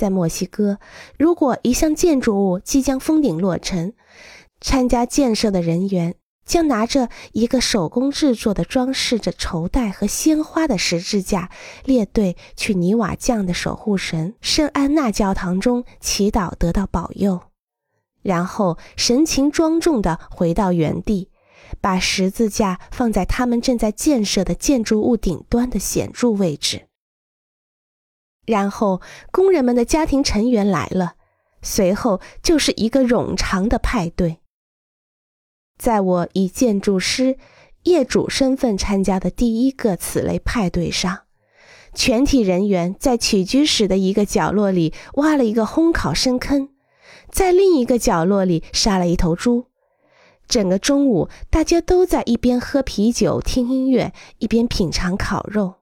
在墨西哥，如果一项建筑物即将封顶落成，参加建设的人员将拿着一个手工制作的装饰着绸带和鲜花的十字架，列队去泥瓦匠的守护神圣安娜教堂中祈祷，得到保佑，然后神情庄重地回到原地，把十字架放在他们正在建设的建筑物顶端的显著位置。然后，工人们的家庭成员来了，随后就是一个冗长的派对。在我以建筑师、业主身份参加的第一个此类派对上，全体人员在起居室的一个角落里挖了一个烘烤深坑，在另一个角落里杀了一头猪。整个中午，大家都在一边喝啤酒、听音乐，一边品尝烤肉。